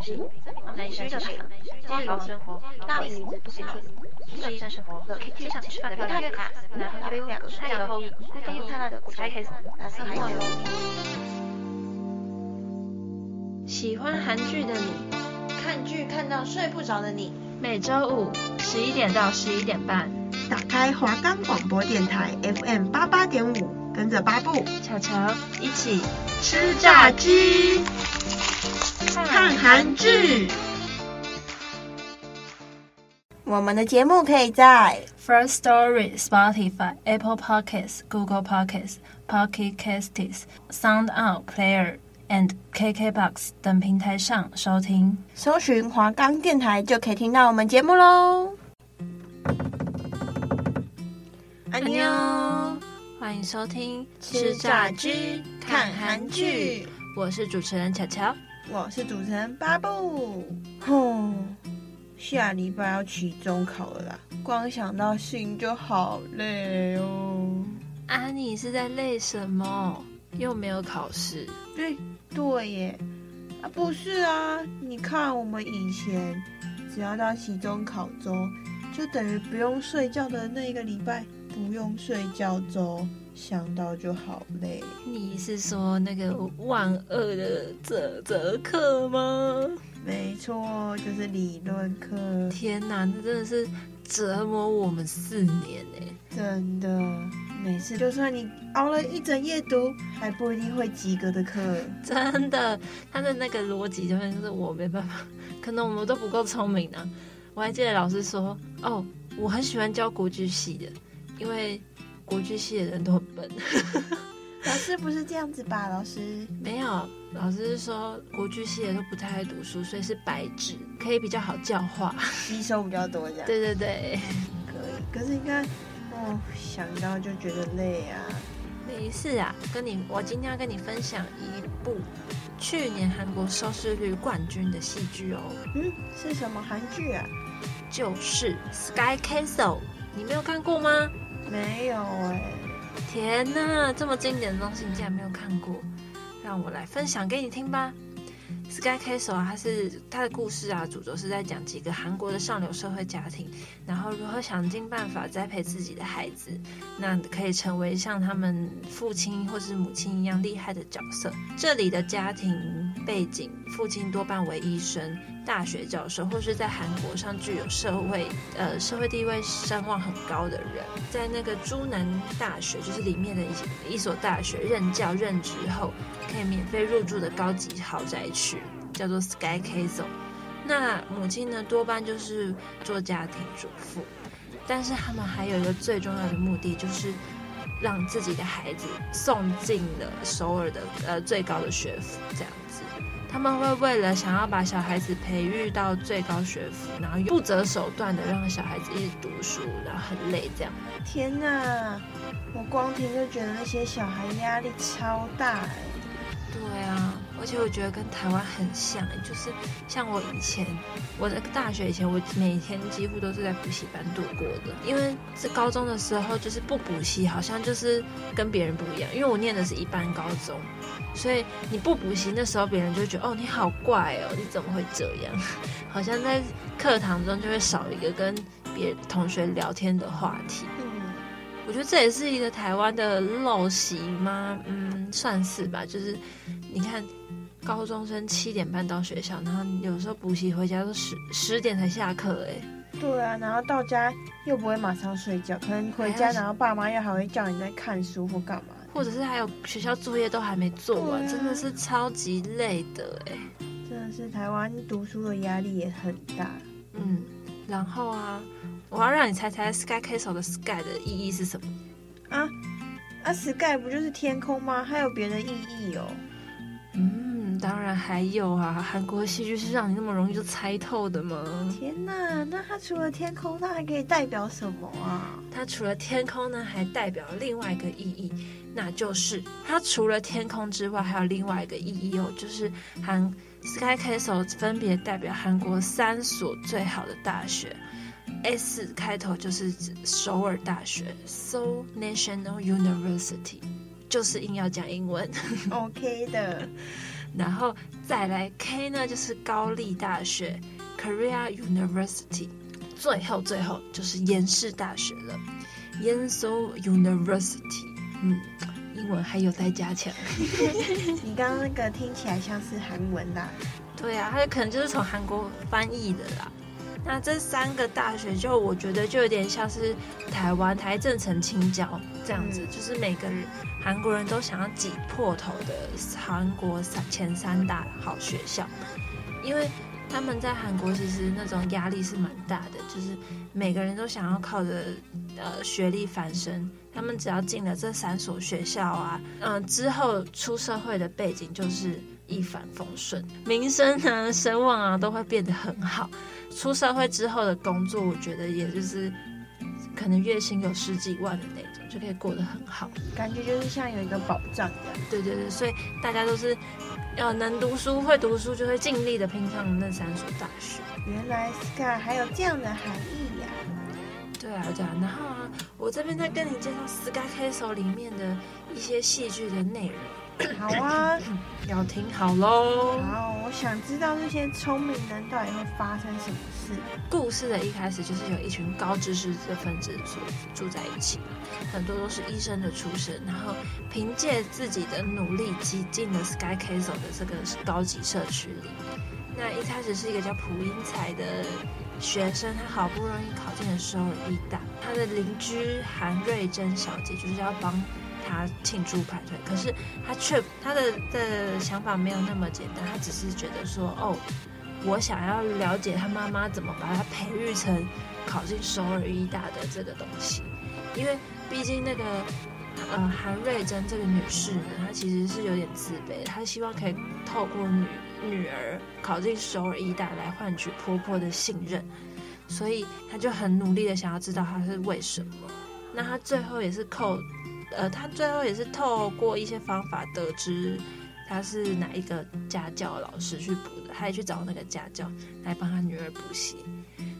关系，男生就是基于劳生活，大龄女子不结婚，医生生活和街上吃饭的漂亮月卡，然后一杯两个太阳后裔，孤独灿烂的古宅 case，蓝色海报哟。喜欢韩剧的你，看剧看到睡不着的你，每周五十一点到十一点半，打开华冈广播电台 FM 八八点五。跟着八步、巧巧一起吃炸鸡，看韩剧。我们的节目可以在 First Story、Spotify、Apple Podcasts、Google Podcasts、Pocket Casts、Sound Out Player and KKBox 等平台上收听。搜寻华冈电台就可以听到我们节目喽。安妞。欢迎收听吃炸鸡看韩剧，我是主持人巧巧，我是主持人巴布。哼，下礼拜要期中考了啦，光想到心就好累哦。啊，你是在累什么？又没有考试？对对耶，啊不是啊，你看我们以前只要到期中考周，就等于不用睡觉的那一个礼拜。不用睡觉周，想到就好累。你是说那个万恶的哲哲课吗？没错，就是理论课。天哪，那真的是折磨我们四年呢！真的，每次就算你熬了一整夜读，还不一定会及格的课。真的，他的那个逻辑就是我没办法，可能我们都不够聪明呢、啊。我还记得老师说，哦，我很喜欢教国剧系的。因为国剧系的人都很笨，老师不是这样子吧？老师没有，老师是说国剧系的都不太爱读书，所以是白纸，可以比较好教化，吸收比较多这样。对对对，可以。可是应该，哦，想到就觉得累啊。没事啊，跟你，我今天要跟你分享一部去年韩国收视率冠军的戏剧哦。嗯，是什么韩剧啊？就是《Sky Castle》，你没有看过吗？没有哎、天哪，这么经典的东西你竟然没有看过，让我来分享给你听吧。Sky Castle 啊，它是它的故事啊，主轴是在讲几个韩国的上流社会家庭，然后如何想尽办法栽培自己的孩子，那可以成为像他们父亲或是母亲一样厉害的角色。这里的家庭背景，父亲多半为医生、大学教授，或是在韩国上具有社会呃社会地位、声望很高的人，在那个朱南大学，就是里面的一一所大学任教任职后，可以免费入住的高级豪宅区。叫做 Sky Castle，那母亲呢，多半就是做家庭主妇，但是他们还有一个最重要的目的，就是让自己的孩子送进了首尔的呃最高的学府，这样子。他们会为了想要把小孩子培育到最高学府，然后不择手段的让小孩子一直读书，然后很累这样。天哪，我光听就觉得那些小孩压力超大哎。对啊。而且我觉得跟台湾很像，就是像我以前，我的大学以前，我每天几乎都是在补习班度过的。因为是高中的时候，就是不补习，好像就是跟别人不一样。因为我念的是一般高中，所以你不补习，那时候别人就觉得哦，你好怪哦，你怎么会这样？好像在课堂中就会少一个跟别同学聊天的话题。嗯，我觉得这也是一个台湾的陋习吗？嗯，算是吧。就是你看。高中生七点半到学校，然后有时候补习回家都十十点才下课，哎。对啊，然后到家又不会马上睡觉，可能回家然后爸妈又还会叫你在看书或干嘛，或者是还有学校作业都还没做完，啊、真的是超级累的，哎。真的是台湾读书的压力也很大。嗯，然后啊，我要让你猜猜 Sky Castle 的 Sky 的意义是什么？啊啊，Sky 不就是天空吗？还有别的意义哦？嗯。当然还有啊，韩国戏剧是让你那么容易就猜透的吗？天哪，那它除了天空，它还可以代表什么啊？它除了天空呢，还代表另外一个意义，那就是它除了天空之外，还有另外一个意义哦，就是韩 Sky Castle 分别代表韩国三所最好的大学，S 开头就是指首尔大学 Seoul National University，就是硬要讲英文，OK 的。然后再来 K 呢，就是高丽大学 Korea University，最后最后就是延世大学了，Yonsei University。嗯，英文还有待加强。你刚刚那个听起来像是韩文啦。对啊，它可能就是从韩国翻译的啦。那这三个大学，就我觉得就有点像是台湾台政城青交这样子，嗯、就是每个人韩国人都想要挤破头的韩国三前三大好学校，因为他们在韩国其实那种压力是蛮大的，就是每个人都想要靠着呃学历翻身，他们只要进了这三所学校啊，嗯、呃，之后出社会的背景就是一帆风顺，名声啊、声望啊都会变得很好。出社会之后的工作，我觉得也就是可能月薪有十几万的那种，就可以过得很好，感觉就是像有一个保障一样。对对对，所以大家都是要能读书、会读书，就会尽力的拼上那三所大学。原来 Sky 还有这样的含义呀、啊！对啊，对啊。然后啊，我这边再跟你介绍 Sky Castle 里面的一些戏剧的内容。好啊，要听好喽。好，我想知道这些聪明人到底会发生什么事。故事的一开始就是有一群高知识的分子住住在一起，很多都是医生的出身，然后凭借自己的努力挤进了 Sky Castle 的这个高级社区里。那一开始是一个叫朴英才的学生，他好不容易考进了首尔医大，他的邻居韩瑞珍小姐就是要帮。他庆祝派对，可是他却他的的想法没有那么简单，他只是觉得说，哦，我想要了解他妈妈怎么把他培育成考进首尔医大的这个东西，因为毕竟那个呃韩瑞珍这个女士呢，她其实是有点自卑，她希望可以透过女女儿考进首尔医大来换取婆婆的信任，所以她就很努力的想要知道她是为什么，那她最后也是靠。呃，他最后也是透过一些方法得知他是哪一个家教老师去补的，他也去找那个家教来帮他女儿补习。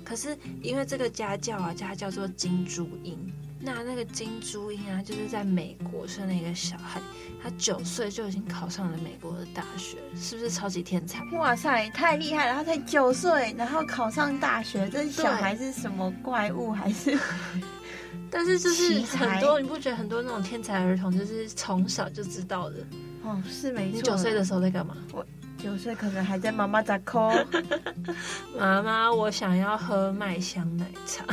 可是因为这个家教啊，他叫做金珠英。那那个金珠英啊，就是在美国生了一个小孩，他九岁就已经考上了美国的大学，是不是超级天才？哇塞，太厉害了！他才九岁，然后考上大学，这小孩是什么怪物还是？但是就是很多，你不觉得很多那种天才儿童就是从小就知道的？哦，是没错。你九岁的时候在干嘛？我九岁可能还在妈妈家哭。妈妈，我想要喝麦香奶茶。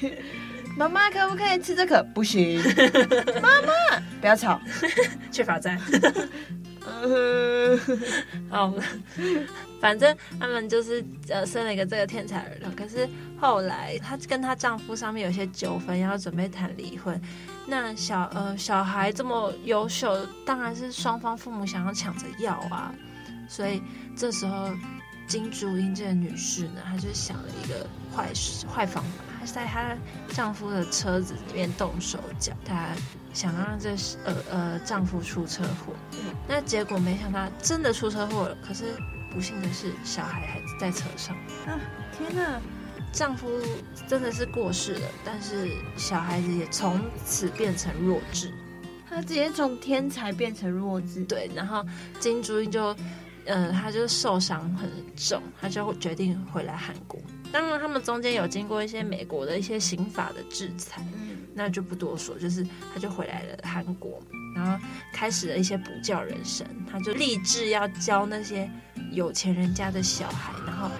妈妈，可不可以吃这个？不行。妈妈，不要吵，去罚站。好，反正他们就是呃生了一个这个天才儿童，可是后来她跟她丈夫上面有些纠纷，要准备谈离婚。那小呃小孩这么优秀，当然是双方父母想要抢着要啊。所以这时候金珠英这个女士呢，她就想了一个坏事坏方法，在她丈夫的车子里面动手脚，她。想让这呃呃丈夫出车祸，那结果没想到真的出车祸了。可是不幸的是，小孩还在车上。啊，天哪！丈夫真的是过世了，但是小孩子也从此变成弱智。他直接从天才变成弱智。对，然后金珠英就，呃，他就受伤很重，他就决定回来韩国。当然，他们中间有经过一些美国的一些刑法的制裁。那就不多说，就是他就回来了韩国，然后开始了一些补教人生，他就立志要教那些有钱人家的小孩，然后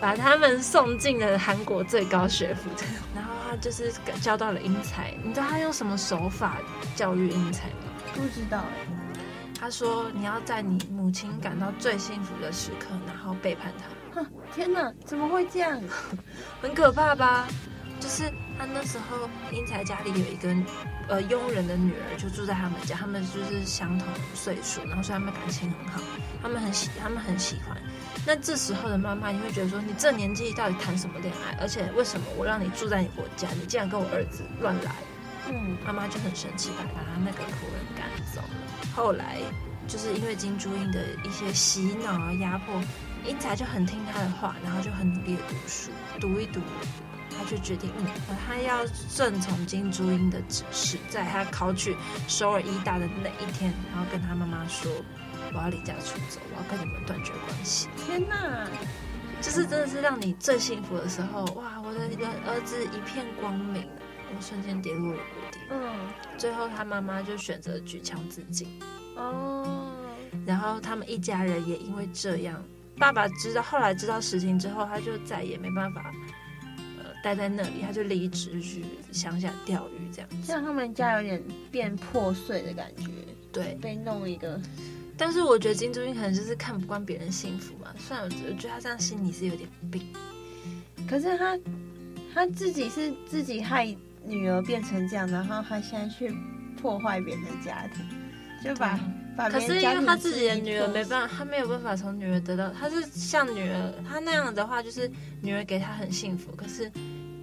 把他们送进了韩国最高学府。然后他就是教到了英才，你知道他用什么手法教育英才吗？不知道哎。他说你要在你母亲感到最幸福的时刻，然后背叛她。哼，天哪，怎么会这样？很可怕吧？就是他那时候，英才家里有一个呃佣人的女儿，就住在他们家。他们就是相同岁数，然后所以他们感情很好，他们很喜，他们很喜欢。那这时候的妈妈，你会觉得说，你这年纪到底谈什么恋爱？而且为什么我让你住在你国家，你竟然跟我儿子乱来？嗯，妈妈就很生气，把把他那个仆人赶走了。后来就是因为金珠英的一些洗脑啊压迫，英才就很听他的话，然后就很努力的读书，读一读。他就决定，嗯，他要顺从金珠英的指示，在他考取首尔医大的那一天，然后跟他妈妈说，我要离家出走，我要跟你们断绝关系。天哪！就是真的是让你最幸福的时候，哇！我的儿子一片光明，我瞬间跌落了谷底。嗯，最后他妈妈就选择举枪自尽。哦，然后他们一家人也因为这样，爸爸知道后来知道实情之后，他就再也没办法，呃，待在那里，他就离职去乡下钓鱼，这样子。像他们家有点变破碎的感觉，对，被弄一个。但是我觉得金珠英可能就是看不惯别人幸福嘛，算了我觉得他这样心里是有点病。可是他他自己是自己害女儿变成这样，然后他现在去破坏别人的家庭，就把、嗯、把。可是因为他自己的女儿没办法，他没有办法从女儿得到，他是像女儿，他那样的话就是女儿给他很幸福，可是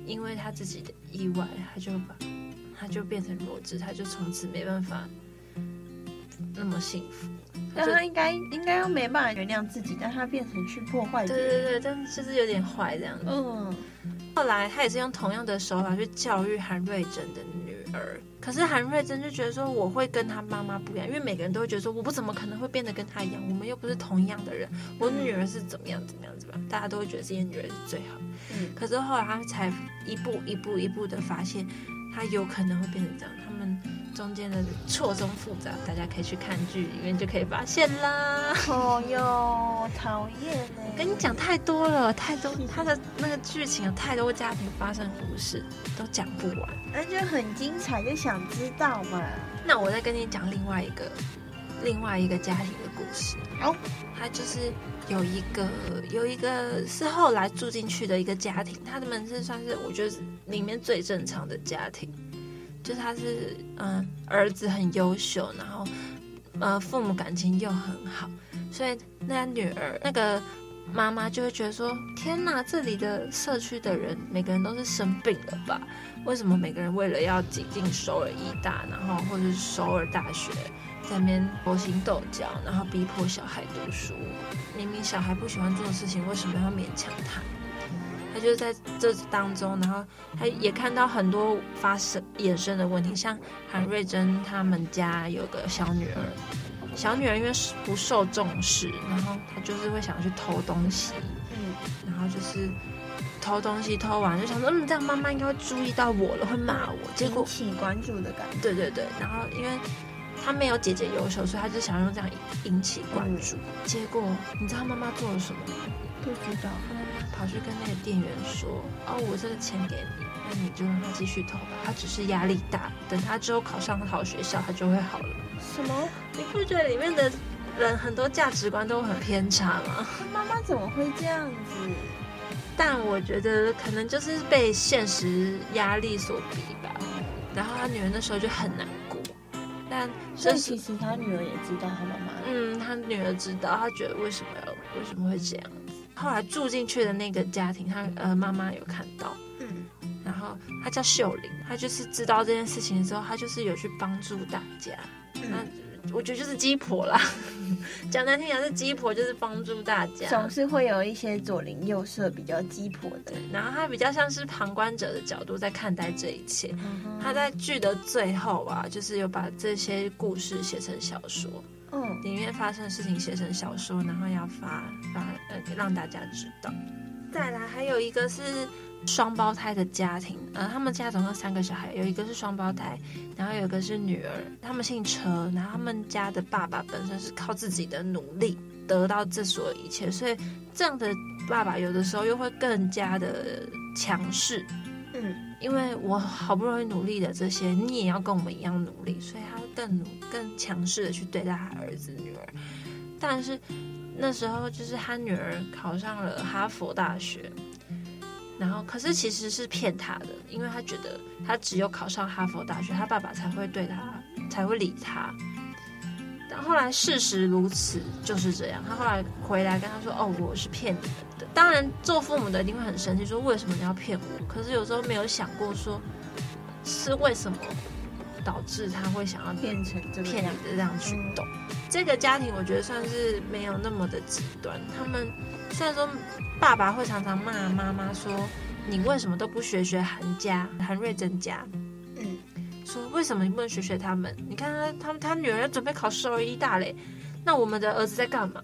因为他自己的意外，他就把他就变成弱智，他就从此没办法那么幸福。但他应该应该又没办法原谅自己，但他变成去破坏。对对对，但就是有点坏这样子。嗯。后来他也是用同样的手法去教育韩瑞珍的女儿，可是韩瑞珍就觉得说，我会跟他妈妈不一样，因为每个人都会觉得说，我不怎么可能会变得跟他一样，我们又不是同样的人，我女儿是怎么样怎么样怎么样，大家都会觉得自己女儿是最好。嗯。可是后来他才一步一步一步的发现，他有可能会变成这样。他们。中间的错综复杂，大家可以去看剧里面就可以发现啦。哦哟，讨厌呢！跟你讲太多了，太多他的那个剧情有太多家庭发生故事，都讲不完。那就很精彩，就想知道嘛。那我再跟你讲另外一个，另外一个家庭的故事。哦，他就是有一个有一个是后来住进去的一个家庭，他们是算是我觉得里面最正常的家庭。就是他是嗯，儿子很优秀，然后呃，父母感情又很好，所以那女儿那个妈妈就会觉得说：天哪，这里的社区的人每个人都是生病了吧？为什么每个人为了要挤进首尔医大，然后或者是首尔大学，在那边勾心斗角，然后逼迫小孩读书？明明小孩不喜欢做的事情，为什么要勉强他？他就在这当中，然后他也看到很多发生衍生的问题，像韩瑞珍他们家有个小女儿，小女儿因为不受重视，然后她就是会想去偷东西，嗯，然后就是偷东西偷完就想说，嗯，这样妈妈应该会注意到我了，会骂我，结果引起关注的感觉，对对对，然后因为她没有姐姐优秀，所以她就想用这样引起关注，结果你知道妈妈做了什么吗？不知道。跑去跟那个店员说：“哦，我这个钱给你，那你就让他继续投吧。他只是压力大，等他之后考上好学校，他就会好了。”什么？你不觉得里面的人很多价值观都很偏差吗？他妈妈怎么会这样子？但我觉得可能就是被现实压力所逼吧。然后他女儿那时候就很难过。但所以其实他女儿也知道他妈妈。嗯，他女儿知道，他觉得为什么要为什么会这样？后来住进去的那个家庭，他呃妈妈有看到，嗯，然后他叫秀玲，他就是知道这件事情的时候，他就是有去帮助大家，那、嗯、我觉得就是鸡婆啦，讲难听点是鸡婆，就是帮助大家，总是会有一些左邻右舍比较鸡婆的，然后他比较像是旁观者的角度在看待这一切，嗯、他在剧的最后啊，就是有把这些故事写成小说。嗯，里面发生的事情写成小说，然后要发发呃让大家知道。再来还有一个是双胞胎的家庭，呃，他们家总共三个小孩，有一个是双胞胎，然后有一个是女儿，他们姓车，然后他们家的爸爸本身是靠自己的努力得到这所有一切，所以这样的爸爸有的时候又会更加的强势。嗯，因为我好不容易努力的这些，你也要跟我们一样努力，所以他会更努、更强势的去对待他儿子女儿。但是那时候就是他女儿考上了哈佛大学，然后可是其实是骗他的，因为他觉得他只有考上哈佛大学，他爸爸才会对他，才会理他。但后来事实如此，就是这样。他后来回来跟他说：“哦，我是骗你们的。”当然，做父母的一定会很生气，说：“为什么你要骗我？”可是有时候没有想过，说是为什么导致他会想要变成骗你的这样举动。这个家庭我觉得算是没有那么的极端。他们虽然说爸爸会常常骂妈妈说：“你为什么都不学学韩家、韩瑞珍家？”嗯说为什么你不能学学他们？你看他他他女儿要准备考首尔医大嘞，那我们的儿子在干嘛？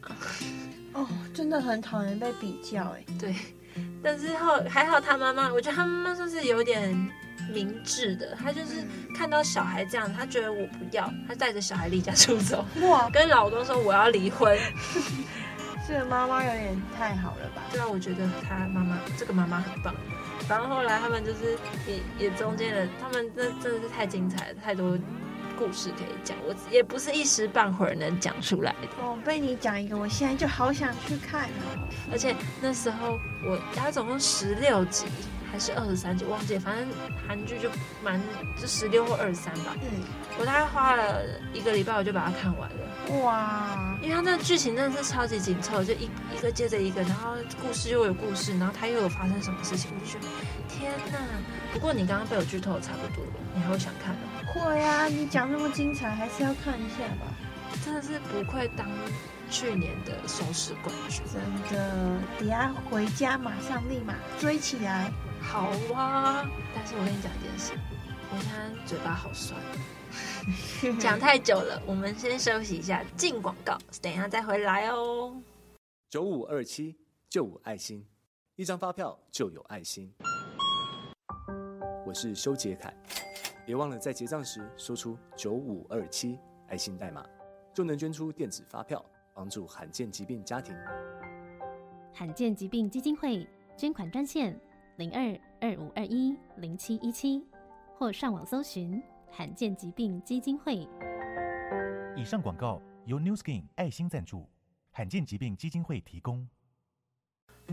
哦，真的很讨厌被比较哎。对，但是后还好他妈妈，我觉得他妈妈算是有点明智的，他就是看到小孩这样，他觉得我不要，他带着小孩离家出走，哇，跟老公说我要离婚。这个妈妈有点太好了吧？对啊，我觉得他妈妈这个妈妈很棒。然后后来他们就是也也中间的，他们真真的是太精彩了，太多故事可以讲，我也不是一时半会儿能讲出来的。哦，被你讲一个，我现在就好想去看哦。而且那时候我它总共十六集。还是二十三集，忘记，反正韩剧就蛮就十六或二十三吧。嗯，我大概花了一个礼拜，我就把它看完了。哇，因为它那个剧情真的是超级紧凑，就一一个接着一个，然后故事又有故事，然后它又有发生什么事情，我就觉得天哪！不过你刚刚被我剧透的差不多了，你还会想看吗？会啊，你讲那么精彩，还是要看一下吧。真的是不愧当去年的收视冠军，真的。等下回家马上立马追起来。好啊，但是我跟你讲一件事，我现在嘴巴好酸，讲太久了，我们先休息一下，进广告，等一下再回来哦。九五二七就五爱心，一张发票就有爱心。我是修杰楷，别忘了在结账时说出九五二七爱心代码，就能捐出电子发票，帮助罕见疾病家庭。罕见疾病基金会捐款专线。零二二五二一零七一七，或上网搜寻罕见疾病基金会。以上广告由 New Skin 爱心赞助，罕见疾病基金会提供。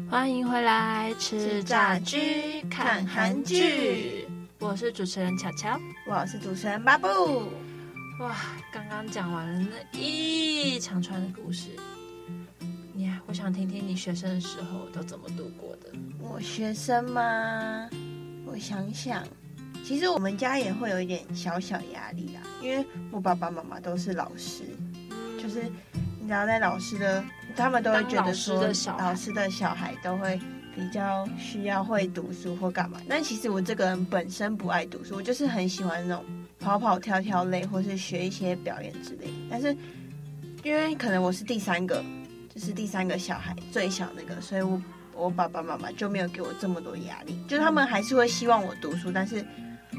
欢迎回来吃炸鸡看韩剧，我是主持人巧巧，我是主持人巴布。哇，刚刚讲完了那一长串的故事。我想听听你学生的时候都怎么度过的。我学生吗？我想想，其实我们家也会有一点小小压力啦，因为我爸爸妈妈都是老师，嗯、就是你知道，在老师的，他们都会觉得说，老师，老师的小孩都会比较需要会读书或干嘛。但其实我这个人本身不爱读书，我就是很喜欢那种跑跑跳跳类，或是学一些表演之类。但是因为可能我是第三个。是第三个小孩，最小那个，所以我我爸爸妈妈就没有给我这么多压力，就他们还是会希望我读书，但是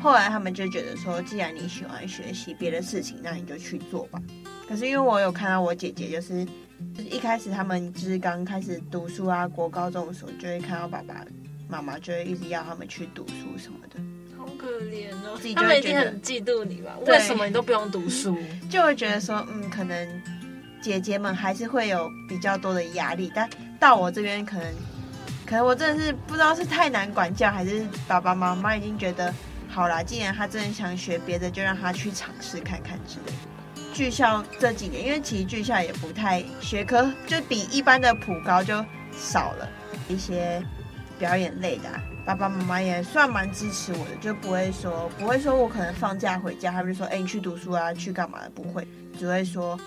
后来他们就觉得说，既然你喜欢学习别的事情，那你就去做吧。可是因为我有看到我姐姐，就是就是一开始他们就是刚开始读书啊，国高中的时候，就会看到爸爸妈妈就会一直要他们去读书什么的，好可怜哦。自己就会觉得他们一定很嫉妒你吧？为什么你都不用读书？就会觉得说，嗯，可能。姐姐们还是会有比较多的压力，但到我这边可能，可能我真的是不知道是太难管教，还是爸爸妈妈已经觉得好啦，既然他真的想学别的，就让他去尝试看看之类。剧校这几年，因为其实剧校也不太学科，就比一般的普高就少了一些表演类的，爸爸妈妈也算蛮支持我的，就不会说不会说我可能放假回家，他们就说哎，你去读书啊，去干嘛的，不会，只会说。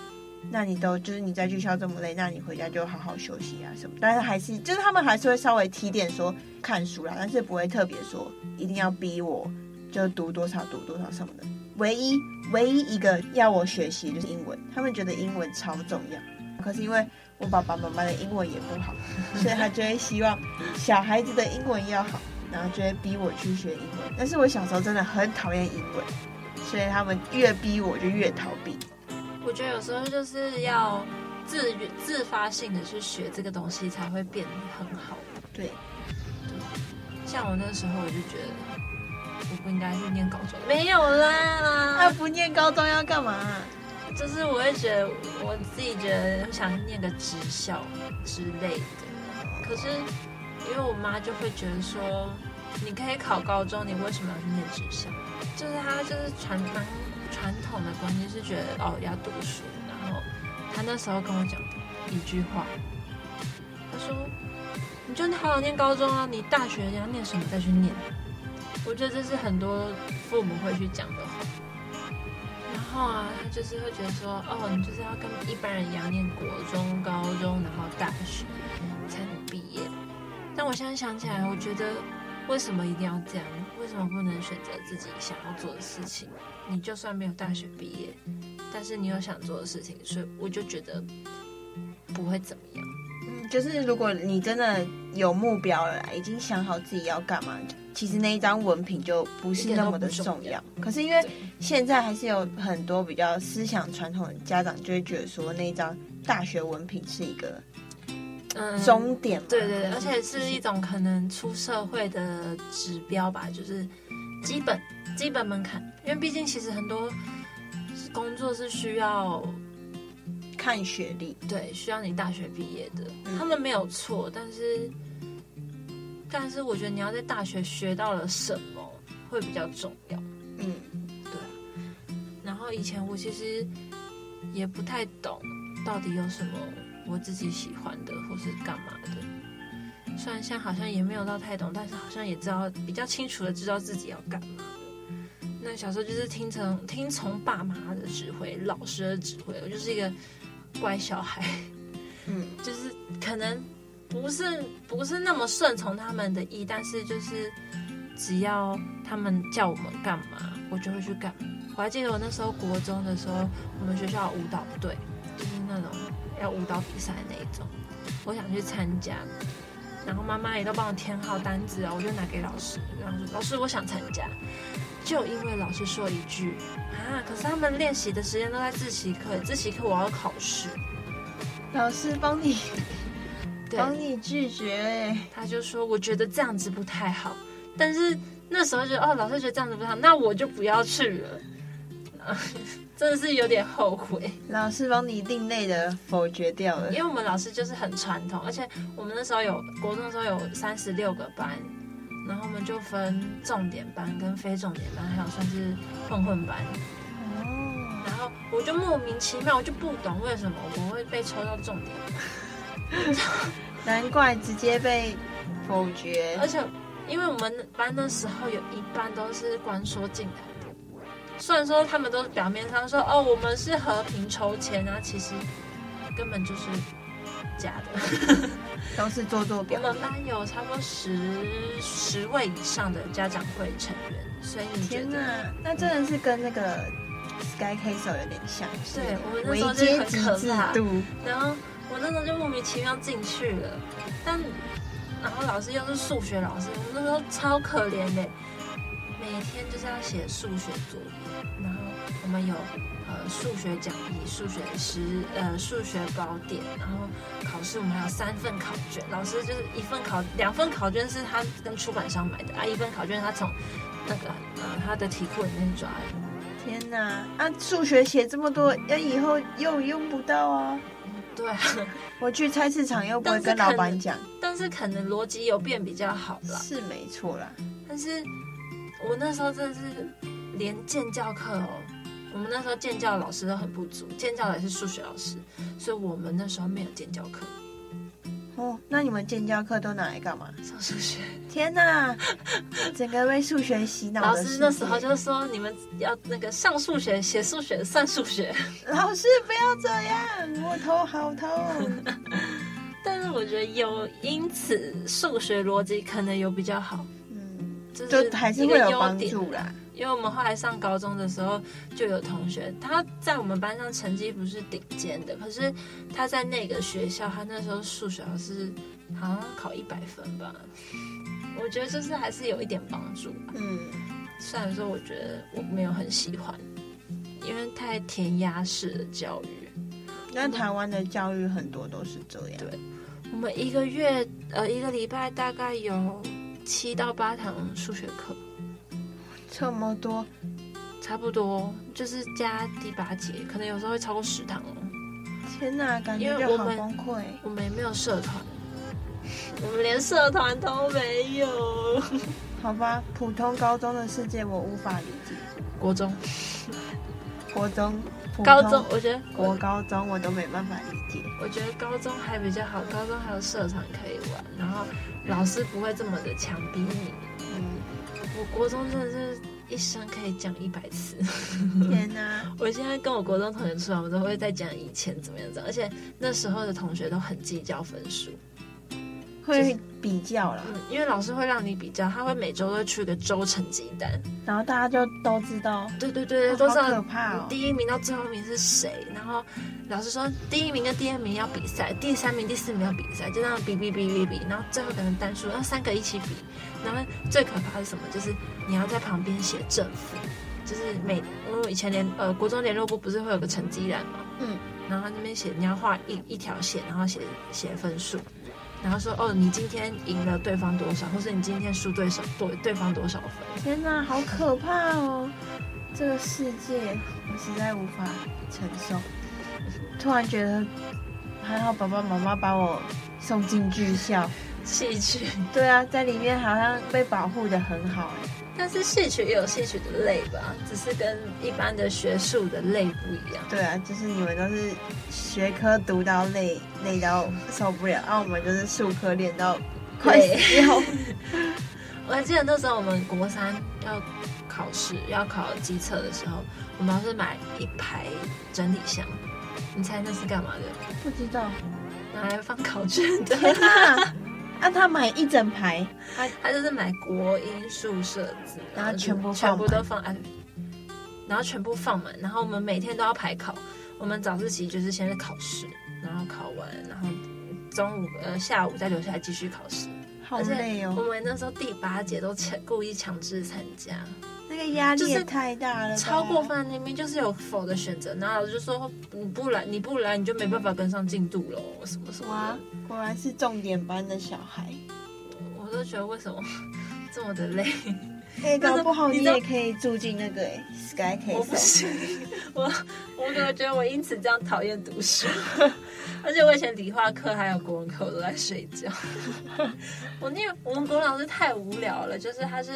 那你都就是你在学校这么累，那你回家就好好休息啊什么。但是还是就是他们还是会稍微提点说看书啦，但是不会特别说一定要逼我就读多少读多少什么的。唯一唯一一个要我学习就是英文，他们觉得英文超重要。可是因为我爸爸妈妈的英文也不好，所以他就会希望小孩子的英文要好，然后就会逼我去学英文。但是我小时候真的很讨厌英文，所以他们越逼我就越逃避。我觉得有时候就是要自自发性的去学这个东西，才会变得很好。对，对，像我那个时候，我就觉得我不应该去念高中。没有啦，他不念高中要干嘛？就是我会觉得我自己觉得想念个职校之类的。可是因为我妈就会觉得说，你可以考高中，你为什么要去念职校？就是他就是传统。传统的观念是觉得哦要读书，然后他那时候跟我讲一句话，他说：“你就好好念高中啊，你大学要念什么再去念。”我觉得这是很多父母会去讲的话。然后啊，他就是会觉得说：“哦，你就是要跟一般人一样念国中、高中，然后大学才能毕业。”但我现在想起来，我觉得为什么一定要这样？为什么不能选择自己想要做的事情？你就算没有大学毕业，但是你有想做的事情，所以我就觉得不会怎么样。嗯，就是如果你真的有目标了，已经想好自己要干嘛，其实那一张文凭就不是那么的重要。可是因为现在还是有很多比较思想传统的家长，就会觉得说那一张大学文凭是一个嗯终点。对对对，而且是一种可能出社会的指标吧，就是基本基本门槛。因为毕竟其实很多工作是需要。看学历，对，需要你大学毕业的，嗯、他们没有错，但是，但是我觉得你要在大学学到了什么会比较重要，嗯，对。然后以前我其实也不太懂到底有什么我自己喜欢的或是干嘛的，虽然现在好像也没有到太懂，但是好像也知道比较清楚的知道自己要干嘛的。那小时候就是听从听从爸妈的指挥，老师的指挥，我就是一个。乖小孩，嗯，就是可能不是不是那么顺从他们的意，但是就是只要他们叫我们干嘛，我就会去干。我还记得我那时候国中的时候，我们学校舞蹈队就是那种要舞蹈比赛那一种，我想去参加，然后妈妈也都帮我填好单子啊，我就拿给老师，然后说老师我想参加。就因为老师说一句啊，可是他们练习的时间都在自习课，自习课我要考试，老师帮你。帮你拒绝，他就说我觉得这样子不太好，但是那时候觉得哦，老师觉得这样子不太好，那我就不要去了，真的是有点后悔。老师帮你另类的否决掉了，因为我们老师就是很传统，而且我们那时候有国中的时候有三十六个班。然后我们就分重点班跟非重点班，还有算是混混班。哦。然后我就莫名其妙，我就不懂为什么我会被抽到重点。难怪直接被否决。而且，因为我们班那时候有一半都是关说进来的，虽然说他们都是表面上说哦，我们是和平筹钱啊，其实根本就是。假的，都是做做表。我们班有差不多十十位以上的家长会成员，所以你觉得？那真的是跟那个 Sky Castle 有点像。对，我们那时候就很可怕。然后我那时候就莫名其妙进去了，但然后老师又是数学老师，我那时候超可怜的，每天就是要写数学作业，然后我们有。呃，数学讲义、数学十呃数学宝典，然后考试我们还有三份考卷，老师就是一份考两份考卷是他跟出版商买的啊，一份考卷他从那个呃他的题库里面抓的。天哪，啊数学写这么多，要以后又用不到啊。对啊，我去菜市场又不会跟老板讲，但是可能逻辑有变比较好啦。是没错啦，但是我那时候真的是连建教课哦。我们那时候建教老师都很不足，建教的也是数学老师，所以我们那时候没有建教课。哦，那你们建教课都拿来干嘛？上数学。天哪，整个被数学洗脑。老师那时候就说你们要那个上数学、写数学、算数学。老师不要这样，我头好痛。但是我觉得有因此数学逻辑可能有比较好，嗯，就还是会有帮助啦。因为我们后来上高中的时候，就有同学他在我们班上成绩不是顶尖的，可是他在那个学校，他那时候数学老师好像考一百分吧。我觉得就是还是有一点帮助吧。嗯，虽然说我觉得我没有很喜欢，因为太填鸭式的教育。那台湾的教育很多都是这样。对，我们一个月呃一个礼拜大概有七到八堂数学课。这么多，差不多就是加第八节，可能有时候会超过十堂哦。天哪，感觉就好崩溃。我们也没有社团，我们连社团都没有。好吧，普通高中的世界我无法理解。国中，国中，高中，我觉得国高中我都没办法理解。我觉得高中还比较好，高中还有社团可以玩，然后老师不会这么的强逼你。嗯。我国中真的是一生可以讲一百次，天哪！我现在跟我国中同学出来，我都会再讲以前怎么样子，而且那时候的同学都很计较分数，会比较了，嗯，因为老师会让你比较，他会每周都出一个周成绩单，然后大家就都知道，对对对，哦、都知道怕哦，第一名到最后一名是谁，然后老师说第一名跟第二名要比赛，第三名、第四名要比赛，就这样比比比比比，然后最后可能单数，然后三个一起比，然后最可怕是什么？就是你要在旁边写正负，就是每因为以前联呃国中联络部不是会有个成绩栏吗？嗯，然后他那边写你要画一一条线，然后写写分数。然后说哦，你今天赢了对方多少，或是你今天输对手对对方多少分？天哪，好可怕哦！这个世界我实在无法承受。突然觉得还好，爸爸妈妈把我送进剧校 戏剧。对啊，在里面好像被保护得很好哎。但是戏曲也有戏曲的类吧，只是跟一般的学术的类不一样。对啊，就是你们都是学科读到累，累到受不了，然后、啊、我们就是术科练到快死掉。我还记得那时候我们国三要考试，要考机测的时候，我们要是买一排整理箱，你猜那是干嘛的？不知道，拿来放考卷的。那、啊、他买一整排，他他就是买国音宿舍子，然后全部全部都放安，然后全部放满，然后我们每天都要排考。我们早自习就是先是考试，然后考完，然后中午呃下午再留下来继续考试。好累哦！我们那时候第八节都强故意强制参加。那个压力也太大了，超过分！明明就是有否的选择，然后老师就说你不来，你不来你就没办法跟上进度了，什么什么。哇，果然是重点班的小孩。我都觉得为什么 这么的累？哎、欸，搞不好你也可以住进那个 Sky Castle。我不行，我我怎么觉得我因此这样讨厌读书？而且我以前理化课还有国文课我都在睡觉。我那个我们国文老师太无聊了，就是他是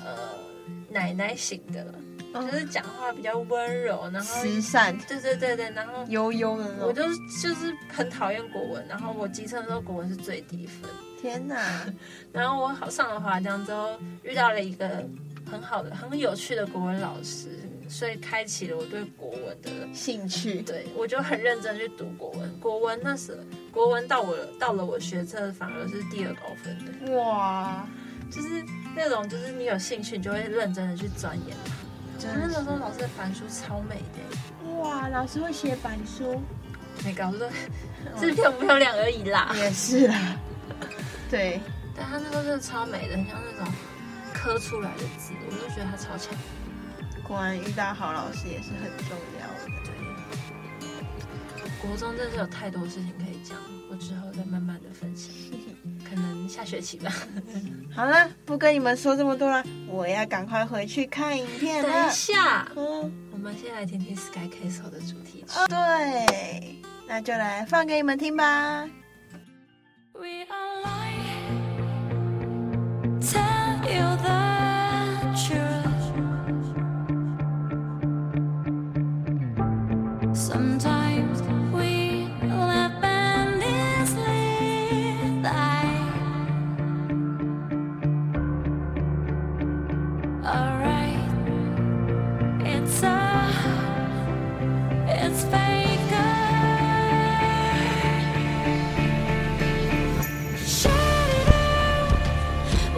呃。奶奶型的，就是讲话比较温柔，然后慈善，对对对对，然后悠悠的。我就是就是很讨厌国文，然后我基测的时候国文是最低分。天哪！然后我好上了华江之后，遇到了一个很好的、很有趣的国文老师，所以开启了我对国文的兴趣。对，我就很认真去读国文。国文那时，国文到我到了我学测反而是第二高分的。哇！就是那种，就是你有兴趣，你就会认真的去钻研。就是，那时候老师的板书超美的。哇，老师会写板书，没搞错，是漂不漂亮而已啦。也是啦。对，但他那时候真的超美的，很像那种刻出来的字，我就觉得他超强。果然遇到好老师也是很重要的。对，国中真的是有太多事情可以讲，我之后再慢慢的分享。下学期吧。好了，不跟你们说这么多了，我要赶快回去看影片了。等一下，嗯，我们先来听听 Sky Castle 的主题曲。哦，对，那就来放给你们听吧。We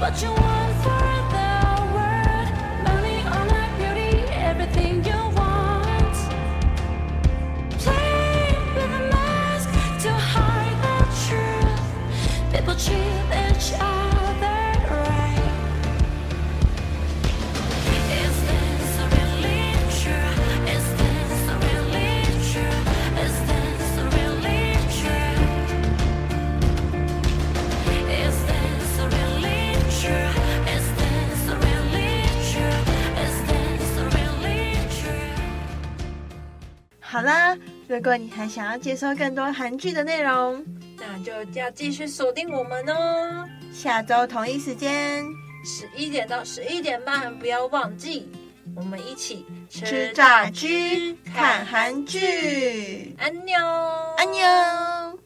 what you want. 好啦，如果你还想要接收更多韩剧的内容，那就要继续锁定我们哦。下周同一时间十一点到十一点半，不要忘记，我们一起吃炸鸡、看韩剧。安妞，安妞。